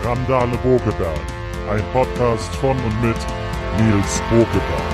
Randale Bokeberg, ein Podcast von und mit Nils Bokeberg.